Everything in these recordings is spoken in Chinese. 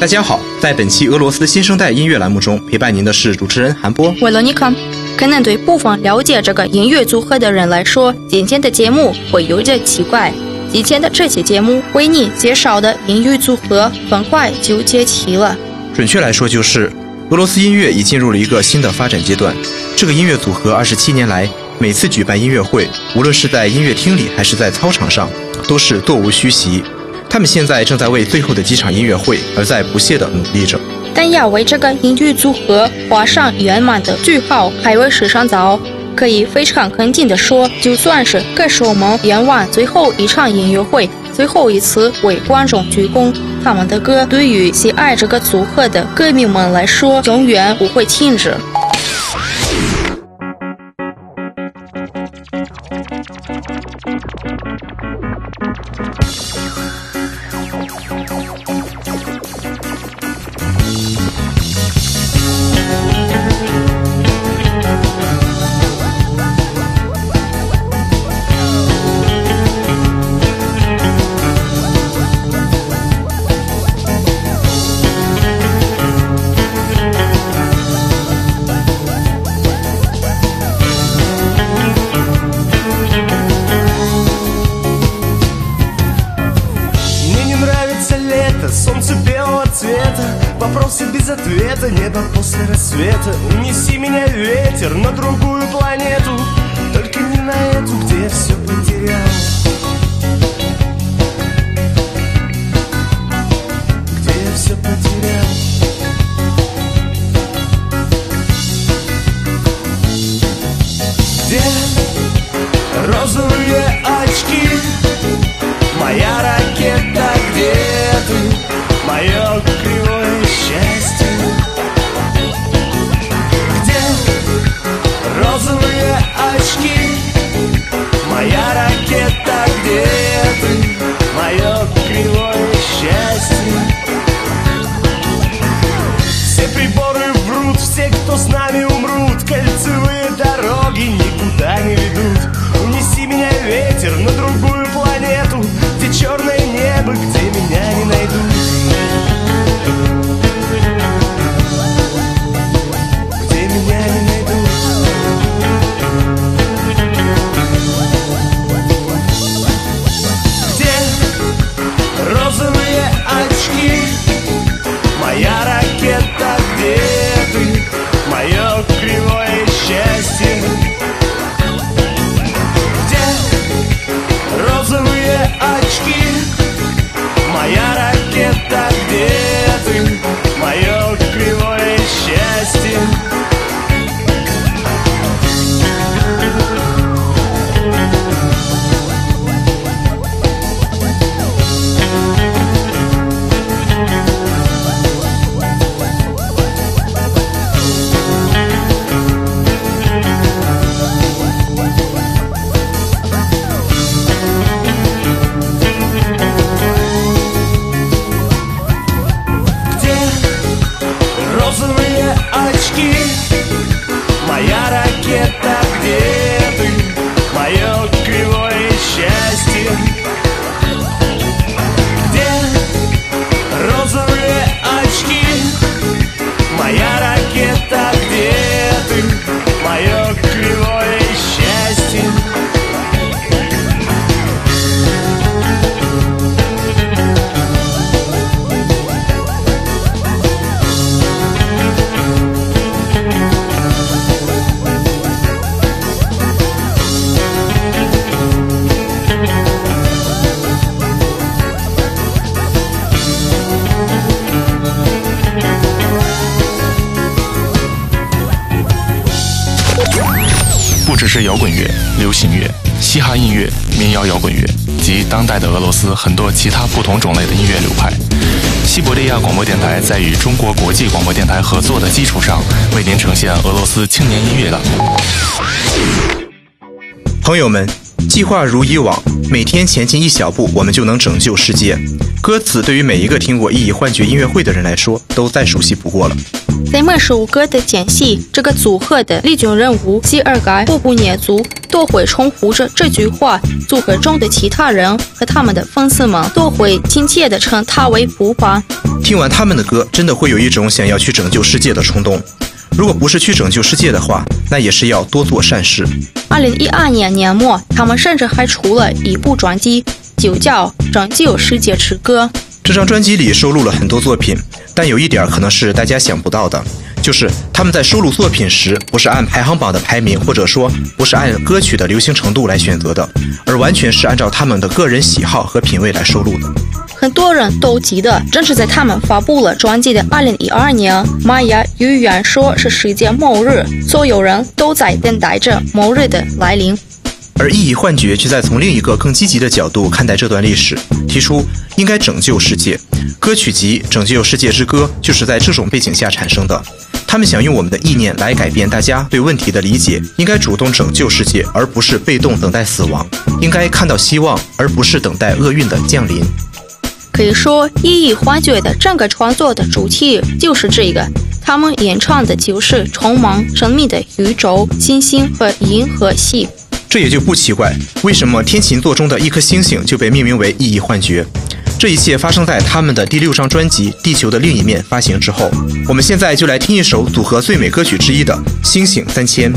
大家好，在本期俄罗斯新生代音乐栏目中，陪伴您的是主持人韩波。为了你看，可能对部分了解这个音乐组合的人来说，今天的节目会有点奇怪。今天的这期节目为你介绍的音乐组合很快就接齐了。准确来说，就是俄罗斯音乐已进入了一个新的发展阶段。这个音乐组合二十七年来，每次举办音乐会，无论是在音乐厅里还是在操场上，都是座无虚席。他们现在正在为最后的几场音乐会而在不懈地努力着，但要为这个音乐组合画上圆满的句号还为时尚早。可以非常肯定地说，就算是歌手们演完最后一场音乐会，最后一次为观众鞠躬，他们的歌对于喜爱这个组合的歌迷们来说，永远不会停止。Небо после рассвета. Унеси меня ветер на другую планету. Только не на эту, где я все потерял 嘻哈音乐、民谣摇滚乐及当代的俄罗斯很多其他不同种类的音乐流派。西伯利亚广播电台在与中国国际广播电台合作的基础上，为您呈现俄罗斯青年音乐的。朋友们，计划如以往，每天前进一小步，我们就能拯救世界。歌词对于每一个听过《意义幻觉》音乐会的人来说，都再熟悉不过了。在每首歌的间隙，这个组合的立军人物基尔盖·布布涅族都会重复着这句话，组合中的其他人和他们的粉丝们都会亲切地称他为“布巴”。听完他们的歌，真的会有一种想要去拯救世界的冲动。如果不是去拯救世界的话，那也是要多做善事。二零一二年年末，他们甚至还出了一部专辑，就叫《拯救世界之歌》。这张专辑里收录了很多作品，但有一点可能是大家想不到的，就是他们在收录作品时，不是按排行榜的排名，或者说不是按歌曲的流行程度来选择的，而完全是按照他们的个人喜好和品味来收录的。很多人都记得，正是在他们发布了专辑的2012年，玛雅预言说是世界末日，所有人都在等待着末日的来临。而意义幻觉却在从另一个更积极的角度看待这段历史，提出应该拯救世界。歌曲集《拯救世界之歌》就是在这种背景下产生的。他们想用我们的意念来改变大家对问题的理解，应该主动拯救世界，而不是被动等待死亡；应该看到希望，而不是等待厄运的降临。可以说，意义幻觉的整个创作的主题就是这个。他们演唱的就是充满神秘的宇宙、星星和银河系。这也就不奇怪，为什么天琴座中的一颗星星就被命名为意义幻觉。这一切发生在他们的第六张专辑《地球的另一面》发行之后。我们现在就来听一首组合最美歌曲之一的《星星三千》。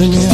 Yeah.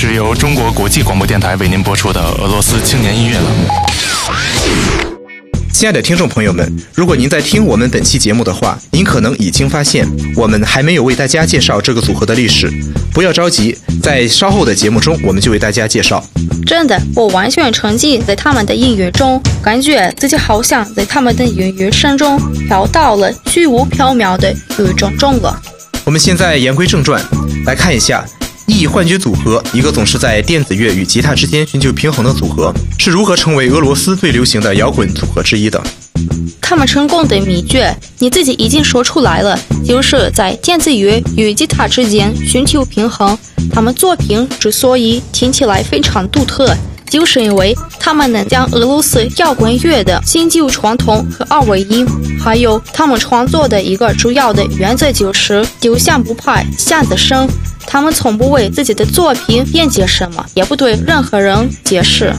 是由中国国际广播电台为您播出的俄罗斯青年音乐栏目。亲爱的听众朋友们，如果您在听我们本期节目的话，您可能已经发现我们还没有为大家介绍这个组合的历史。不要着急，在稍后的节目中我们就为大家介绍。真的，我完全沉浸在他们的音乐中，感觉自己好像在他们的音乐声中飘到了虚无缥缈的宇宙中了。我们现在言归正传，来看一下。E 幻觉组合，一个总是在电子乐与吉他之间寻求平衡的组合，是如何成为俄罗斯最流行的摇滚组合之一的？他们成功的秘诀，你自己已经说出来了，就是在电子乐与吉他之间寻求平衡。他们作品之所以听起来非常独特，就是因为他们能将俄罗斯摇滚乐的新旧传统和二位音，还有他们创作的一个主要的原则就是丢相不怕，下得深。他们从不为自己的作品辩解什么，也不对任何人解释。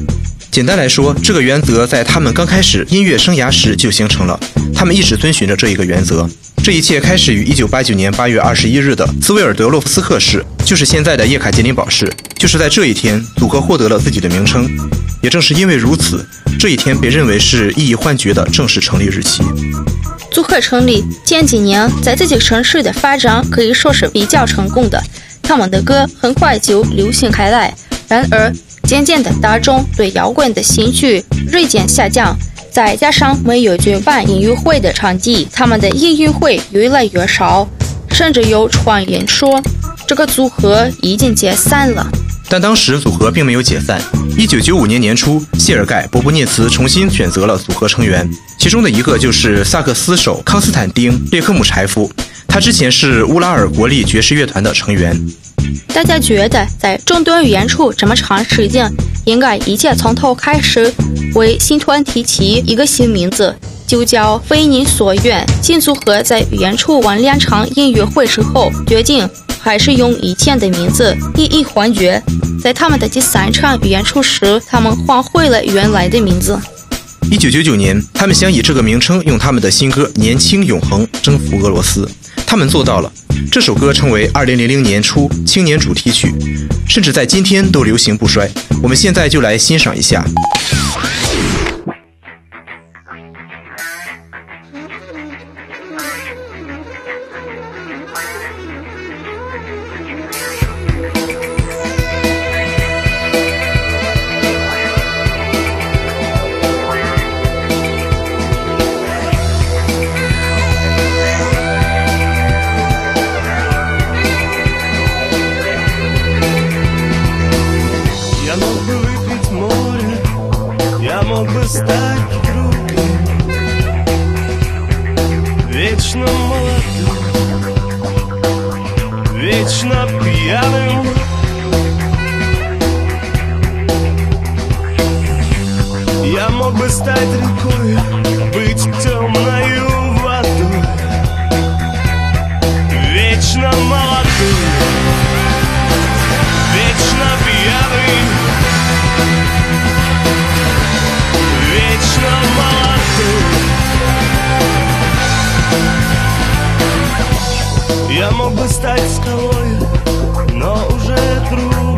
简单来说，这个原则在他们刚开始音乐生涯时就形成了。他们一直遵循着这一个原则。这一切开始于1989年8月21日的斯维尔德洛夫斯克市，就是现在的叶卡捷琳堡市。就是在这一天，组合获得了自己的名称。也正是因为如此，这一天被认为是意义幻觉的正式成立日期。组合成立前几年，在自己城市的发展可以说是比较成功的。他们的歌很快就流行开来，然而渐渐的，大众对摇滚的兴趣锐减下降，再加上没有举办音乐会的场地，他们的音乐会越来越少，甚至有传言说这个组合已经解散了。但当时组合并没有解散。一九九五年年初，谢尔盖·波波涅茨重新选择了组合成员，其中的一个就是萨克斯手康斯坦丁·列科姆柴夫。他之前是乌拉尔国立爵士乐团的成员。大家觉得，在中断演出这么长时间，应该一切从头开始，为新团提起一个新名字，就叫“非你所愿”。新组合在演出完两场音乐会之后，决定还是用以前的名字“意义幻觉”。在他们的第三场演出时，他们换回了原来的名字。一九九九年，他们想以这个名称用他们的新歌《年轻永恒》征服俄罗斯。他们做到了，这首歌成为二零零零年初青年主题曲，甚至在今天都流行不衰。我们现在就来欣赏一下。вечно молодым, вечно пьяным, вечно молодым. Я мог бы стать скалой, но уже трудно.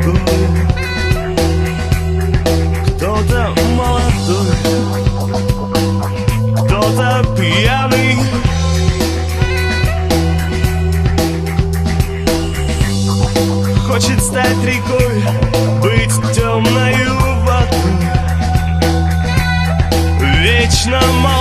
стать рекой, быть темною водой. Вечно молчать.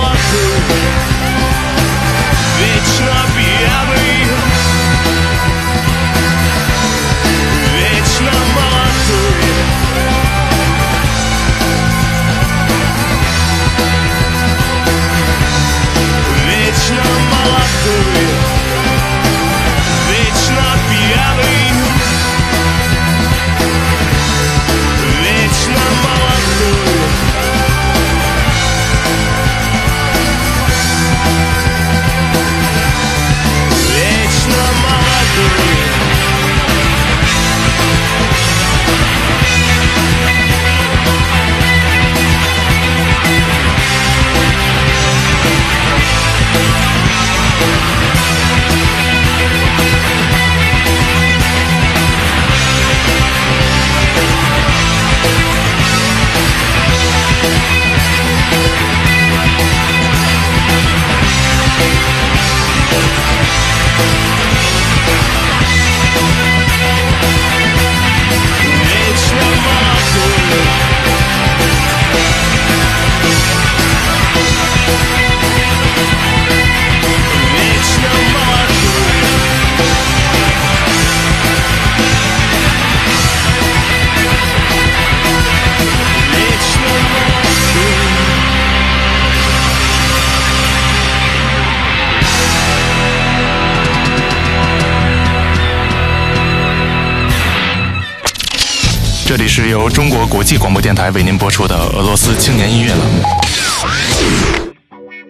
这里是由中国国际广播电台为您播出的俄罗斯青年音乐栏目。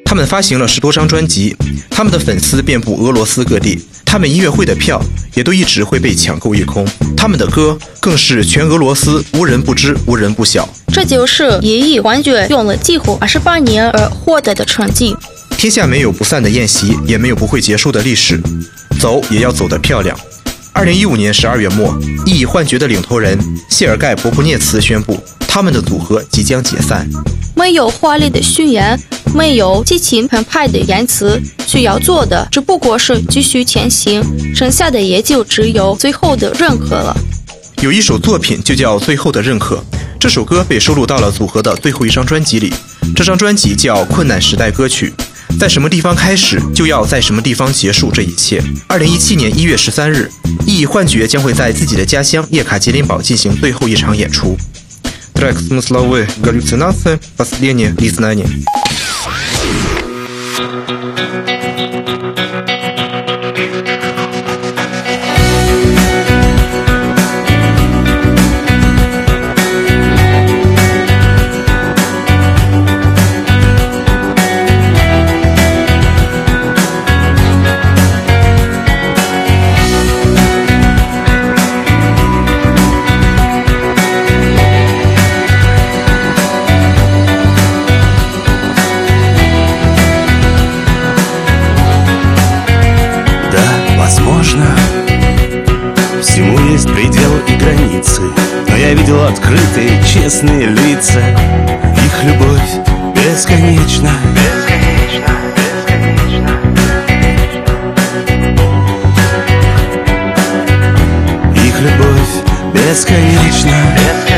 他们发行了十多张专辑，他们的粉丝遍布俄罗斯各地，他们音乐会的票也都一直会被抢购一空，他们的歌更是全俄罗斯无人不知、无人不晓。这就是一亿幻觉用了几乎二十八年而获得的成绩。天下没有不散的宴席，也没有不会结束的历史，走也要走得漂亮。二零一五年十二月末，一以幻觉的领头人谢尔盖·博布涅茨宣布，他们的组合即将解散。没有华丽的宣言，没有激情澎湃的言辞，需要做的只不过是继续前行，剩下的也就只有最后的认可了。有一首作品就叫《最后的认可》，这首歌被收录到了组合的最后一张专辑里。这张专辑叫《困难时代歌曲》。在什么地方开始，就要在什么地方结束这一切。二零一七年一月十三日，意义幻觉将会在自己的家乡叶卡捷琳堡进行最后一场演出。Трек смысловые галлюцинации, последнее признание. бесконечно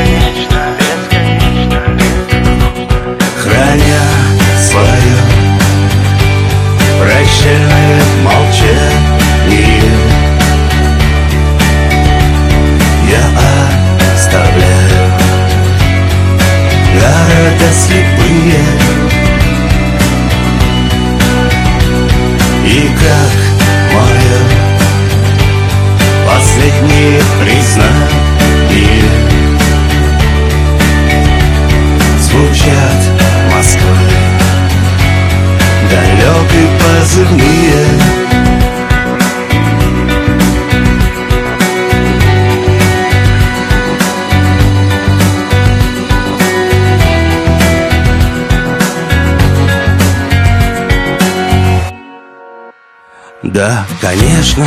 Да, конечно,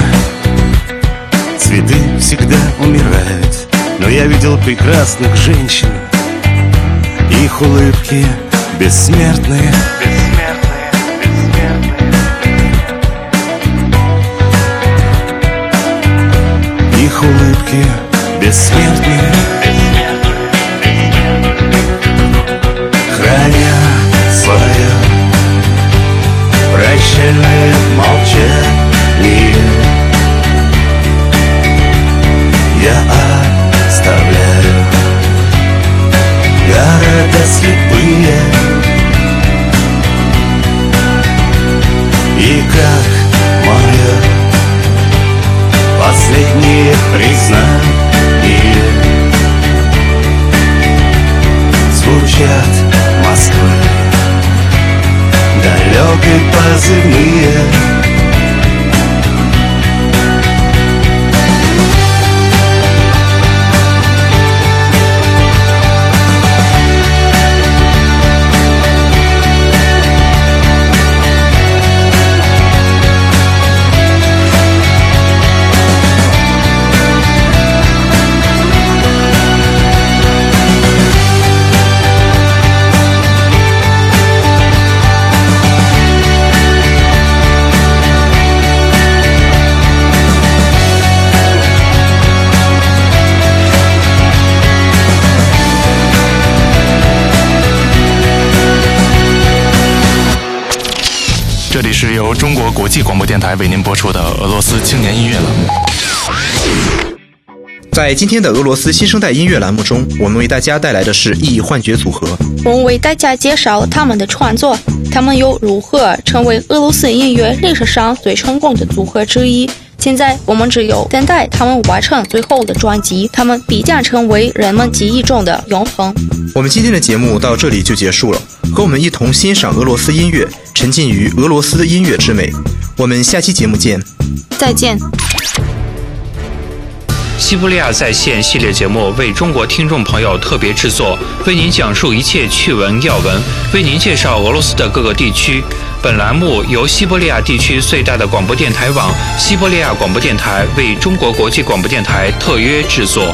цветы всегда умирают Но я видел прекрасных женщин. Их улыбки бессмертные. Бессмертные, бессмертные Их улыбки бессмертные. Храня свое прощальное 际广播电台为您播出的俄罗斯青年音乐栏目。在今天的俄罗斯新生代音乐栏目中，我们为大家带来的是意义幻觉组合。我们为大家介绍他们的创作，他们又如何成为俄罗斯音乐历史上最成功的组合之一？现在我们只有等待他们完成最后的专辑，他们必将成为人们记忆中的永恒。我们今天的节目到这里就结束了，和我们一同欣赏俄罗斯音乐，沉浸于俄罗斯音乐之美。我们下期节目见，再见。西伯利亚在线系列节目为中国听众朋友特别制作，为您讲述一切趣闻要闻，为您介绍俄罗斯的各个地区。本栏目由西伯利亚地区最大的广播电台网——西伯利亚广播电台为中国国际广播电台特约制作。